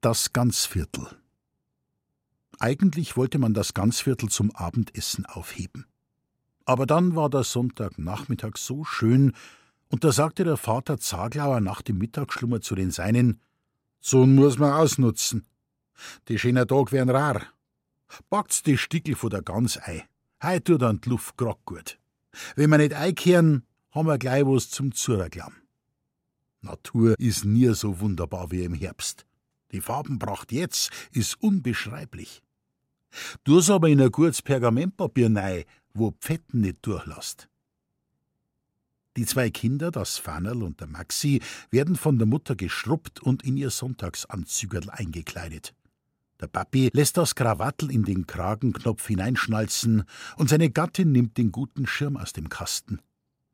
Das Ganzviertel. Eigentlich wollte man das Ganzviertel zum Abendessen aufheben. Aber dann war der Sonntagnachmittag so schön, und da sagte der Vater Zaglauer nach dem Mittagsschlummer zu den Seinen: So muss man ausnutzen. Die schönen Tag wären rar. Packt's die Stickel von der Gans ei. Heut tut an die Luft grad gut. Wenn wir nicht einkehren, haben wir gleich was zum Zurerglamm. Natur ist nie so wunderbar wie im Herbst. Die Farbenpracht jetzt ist unbeschreiblich. Du's aber in ein gutes Pergamentpapier nei, wo Pfetten nicht durchlasst. Die zwei Kinder, das Fannerl und der Maxi, werden von der Mutter geschrubbt und in ihr Sonntagsanzügerl eingekleidet. Der Papi lässt das Krawattel in den Kragenknopf hineinschnalzen und seine Gattin nimmt den guten Schirm aus dem Kasten.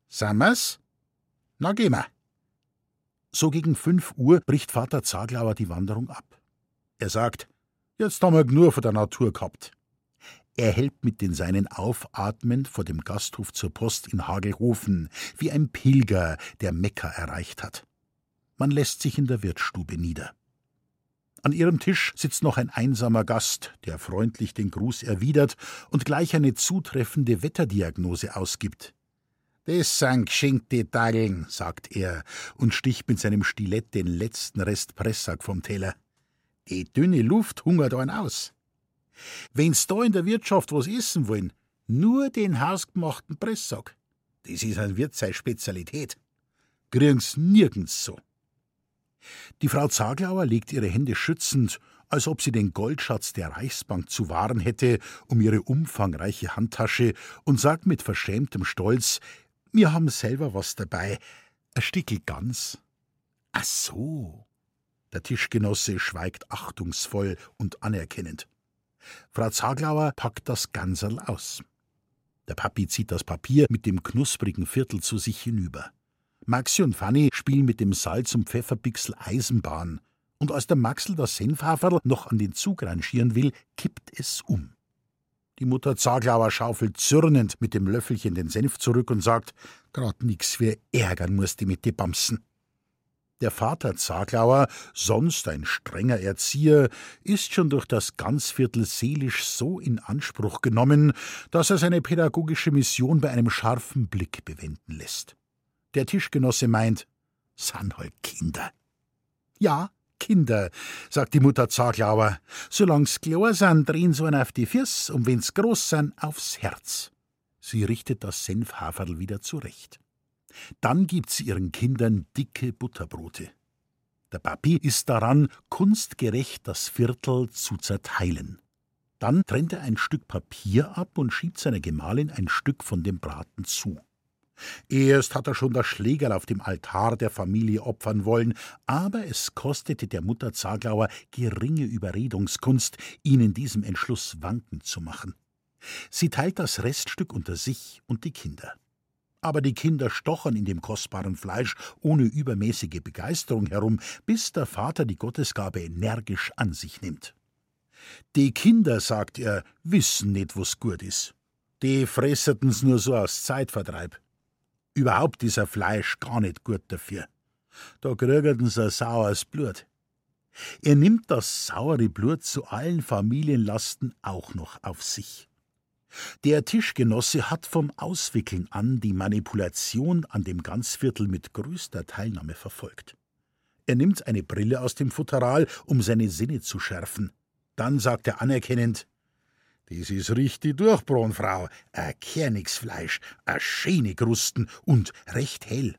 Sammers? Na, geh mal. So gegen fünf Uhr bricht Vater Zaglauer die Wanderung ab. Er sagt, jetzt haben wir nur von der Natur gehabt. Er hält mit den Seinen aufatmend vor dem Gasthof zur Post in Hagelhofen, wie ein Pilger, der Mekka erreicht hat. Man lässt sich in der Wirtsstube nieder. An ihrem Tisch sitzt noch ein einsamer Gast, der freundlich den Gruß erwidert und gleich eine zutreffende Wetterdiagnose ausgibt. Das sind geschenkte Tageln, sagt er und sticht mit seinem Stilett den letzten Rest Pressack vom Teller. Die dünne Luft hungert einen aus. Wenn's da in der Wirtschaft was essen wollen, nur den hausgemachten Pressack. Das ist ein Wirt seine Spezialität. Kriegen's nirgends so. Die Frau Zaglauer legt ihre Hände schützend, als ob sie den Goldschatz der Reichsbank zu wahren hätte, um ihre umfangreiche Handtasche und sagt mit verschämtem Stolz, wir haben selber was dabei. Ein Stickel Gans. Ach so. Der Tischgenosse schweigt achtungsvoll und anerkennend. Frau Zaglauer packt das Ganserl aus. Der Papi zieht das Papier mit dem knusprigen Viertel zu sich hinüber. Maxi und Fanny spielen mit dem Salz- und Pfefferbixel Eisenbahn. Und als der Maxel das Senfhaferl noch an den Zug rangieren will, kippt es um. Die Mutter Zaglauer schaufelt zürnend mit dem Löffelchen den Senf zurück und sagt: Grad nix für ärgern musst du mit die Bamsen. Der Vater Zaglauer, sonst ein strenger Erzieher, ist schon durch das Ganzviertel seelisch so in Anspruch genommen, dass er seine pädagogische Mission bei einem scharfen Blick bewenden lässt. Der Tischgenosse meint, san halt Kinder. Ja, Kinder, sagt die Mutter Zaglauer. Solang's klar sind, drehen sie auf die Fürs und wenn's groß sind, aufs Herz. Sie richtet das Senfhaferl wieder zurecht. Dann gibt sie ihren Kindern dicke Butterbrote. Der Papi ist daran, kunstgerecht das Viertel zu zerteilen. Dann trennt er ein Stück Papier ab und schiebt seiner Gemahlin ein Stück von dem Braten zu. Erst hat er schon das Schlägerl auf dem Altar der Familie opfern wollen, aber es kostete der Mutter Zaglauer geringe Überredungskunst, ihn in diesem Entschluss wanken zu machen. Sie teilt das Reststück unter sich und die Kinder. Aber die Kinder stochern in dem kostbaren Fleisch ohne übermäßige Begeisterung herum, bis der Vater die Gottesgabe energisch an sich nimmt. Die Kinder, sagt er, wissen nicht, was gut ist. Die fresseten's nur so aus Zeitvertreib. Überhaupt ist ein Fleisch gar nicht gut dafür. Da kriegen sie ein saures Blut. Er nimmt das saure Blut zu allen Familienlasten auch noch auf sich. Der Tischgenosse hat vom Auswickeln an die Manipulation an dem Ganzviertel mit größter Teilnahme verfolgt. Er nimmt eine Brille aus dem Futteral, um seine Sinne zu schärfen. Dann sagt er anerkennend: das ist richtig durchbraun, Frau. Ein Kernigsfleisch, a schöne Krusten und recht hell.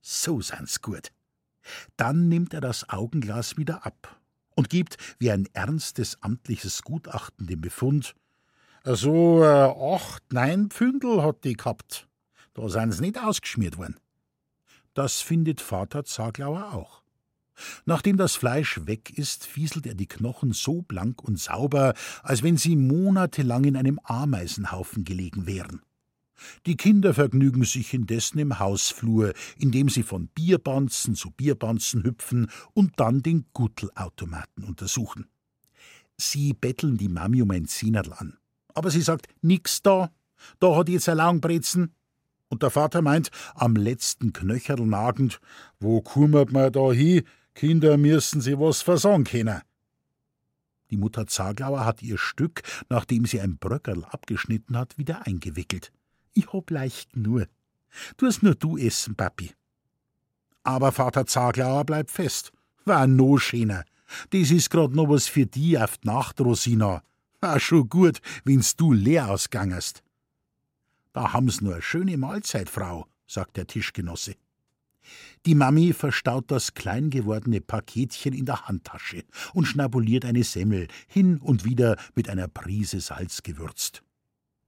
So sind's gut. Dann nimmt er das Augenglas wieder ab und gibt wie ein ernstes amtliches Gutachten den Befund. So äh, acht, neun Pfündel hat die gehabt. Da sind's nicht ausgeschmiert worden. Das findet Vater Zaglauer auch. Nachdem das Fleisch weg ist, fieselt er die Knochen so blank und sauber, als wenn sie monatelang in einem Ameisenhaufen gelegen wären. Die Kinder vergnügen sich indessen im Hausflur, indem sie von Bierbanzen zu Bierbanzen hüpfen und dann den Guttelautomaten untersuchen. Sie betteln die Mami um ein Zehnerl an. Aber sie sagt, nix da, da hat jetzt ein Laugenbrezen. Und der Vater meint, am letzten Knöcherl nagend, wo kummert man da hin, Kinder müssen sie was versagen können. Die Mutter Zaglauer hat ihr Stück, nachdem sie ein Bröckerl abgeschnitten hat, wieder eingewickelt. Ich hab leicht nur. Tu's nur du essen, Papi. Aber Vater Zaglauer bleibt fest. War no schöner. Das is grad noch was für die auf die Nacht, Rosina. War schon gut, wenn's du leer ausgangest. Da haben's nur eine schöne Mahlzeit, Frau, sagt der Tischgenosse. Die Mami verstaut das klein gewordene Paketchen in der Handtasche und schnabuliert eine Semmel, hin und wieder mit einer Prise Salz gewürzt.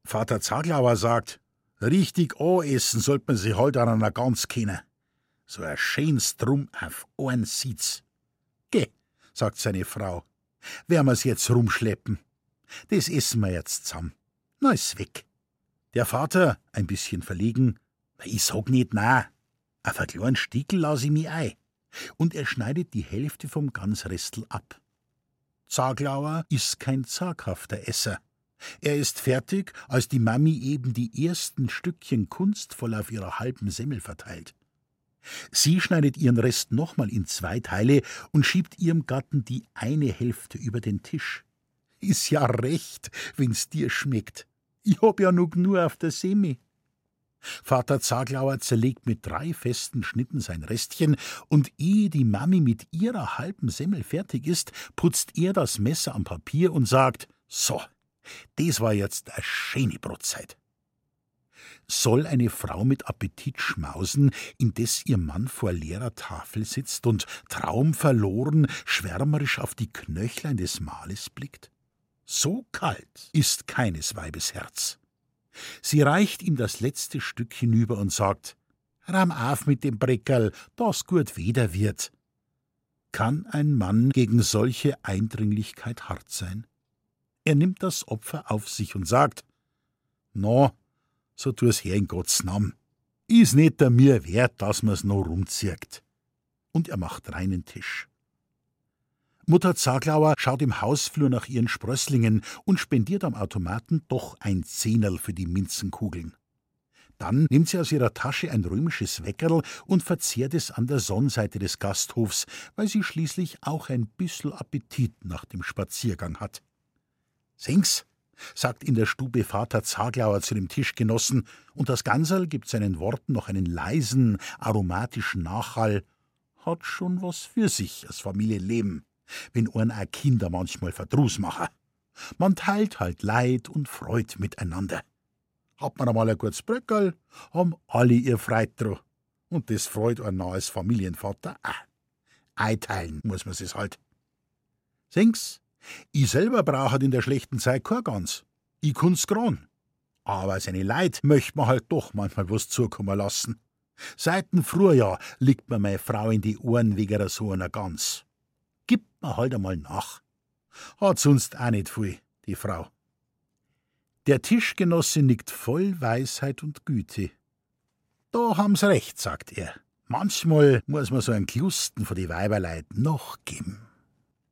Vater Zaglauer sagt, richtig essen sollte man sich halt an einer Gans kennen. So ein schönes Drum auf einen sieht's. Geh, sagt seine Frau, werden wir's jetzt rumschleppen. Das essen wir jetzt zusammen. Na, ist weg. Der Vater, ein bisschen verlegen, ich sag nicht na, einen kleinen Stickel lass ich mich ein. Und er schneidet die Hälfte vom Gansrestel ab. Zaglauer ist kein zaghafter Esser. Er ist fertig, als die Mami eben die ersten Stückchen kunstvoll auf ihrer halben Semmel verteilt. Sie schneidet ihren Rest nochmal in zwei Teile und schiebt ihrem Gatten die eine Hälfte über den Tisch. Ist ja recht, wenn's dir schmeckt. Ich hab ja noch nur auf der Semi. Vater Zaglauer zerlegt mit drei festen Schnitten sein Restchen, und ehe die Mami mit ihrer halben Semmel fertig ist, putzt er das Messer am Papier und sagt: So, das war jetzt eine schöne Brotzeit. Soll eine Frau mit Appetit schmausen, indes ihr Mann vor leerer Tafel sitzt und traumverloren schwärmerisch auf die Knöchlein des Mahles blickt? So kalt ist keines Weibes Herz. Sie reicht ihm das letzte Stück hinüber und sagt: Rahm auf mit dem Breckerl, das gut weder wird. Kann ein Mann gegen solche Eindringlichkeit hart sein? Er nimmt das Opfer auf sich und sagt: No, so tu's her in Gottes Namen. Is nicht der mir wert, dass man's noch rumzirkt. Und er macht reinen Tisch. Mutter Zaglauer schaut im Hausflur nach ihren Sprösslingen und spendiert am Automaten doch ein Zehnerl für die Minzenkugeln. Dann nimmt sie aus ihrer Tasche ein römisches Weckerl und verzehrt es an der Sonnenseite des Gasthofs, weil sie schließlich auch ein bissel Appetit nach dem Spaziergang hat. Sing's, sagt in der Stube Vater Zaglauer zu dem Tischgenossen, und das Ganserl gibt seinen Worten noch einen leisen, aromatischen Nachhall. Hat schon was für sich, das Familienleben wenn ein auch Kinder manchmal Verdruss machen. Man teilt halt Leid und Freud miteinander. Hat man einmal ein gutes Bröckerl, haben alle ihr Freit dran. Und das freut ein nahes Familienvater auch. Einteilen muss man es halt. Sing's, ich selber brauche in der schlechten Zeit kein Gans. Ich kun's gran. Aber seine Leid möcht man halt doch manchmal was zukommen lassen. Seiten Frühjahr liegt mir meine Frau in die Ohren wegen so einer Gans man halt einmal nach. Hat sonst auch nicht viel, die Frau. Der Tischgenosse nickt voll Weisheit und Güte. Da haben's recht, sagt er. Manchmal muss man so ein Klusten vor die Weiberleid noch geben.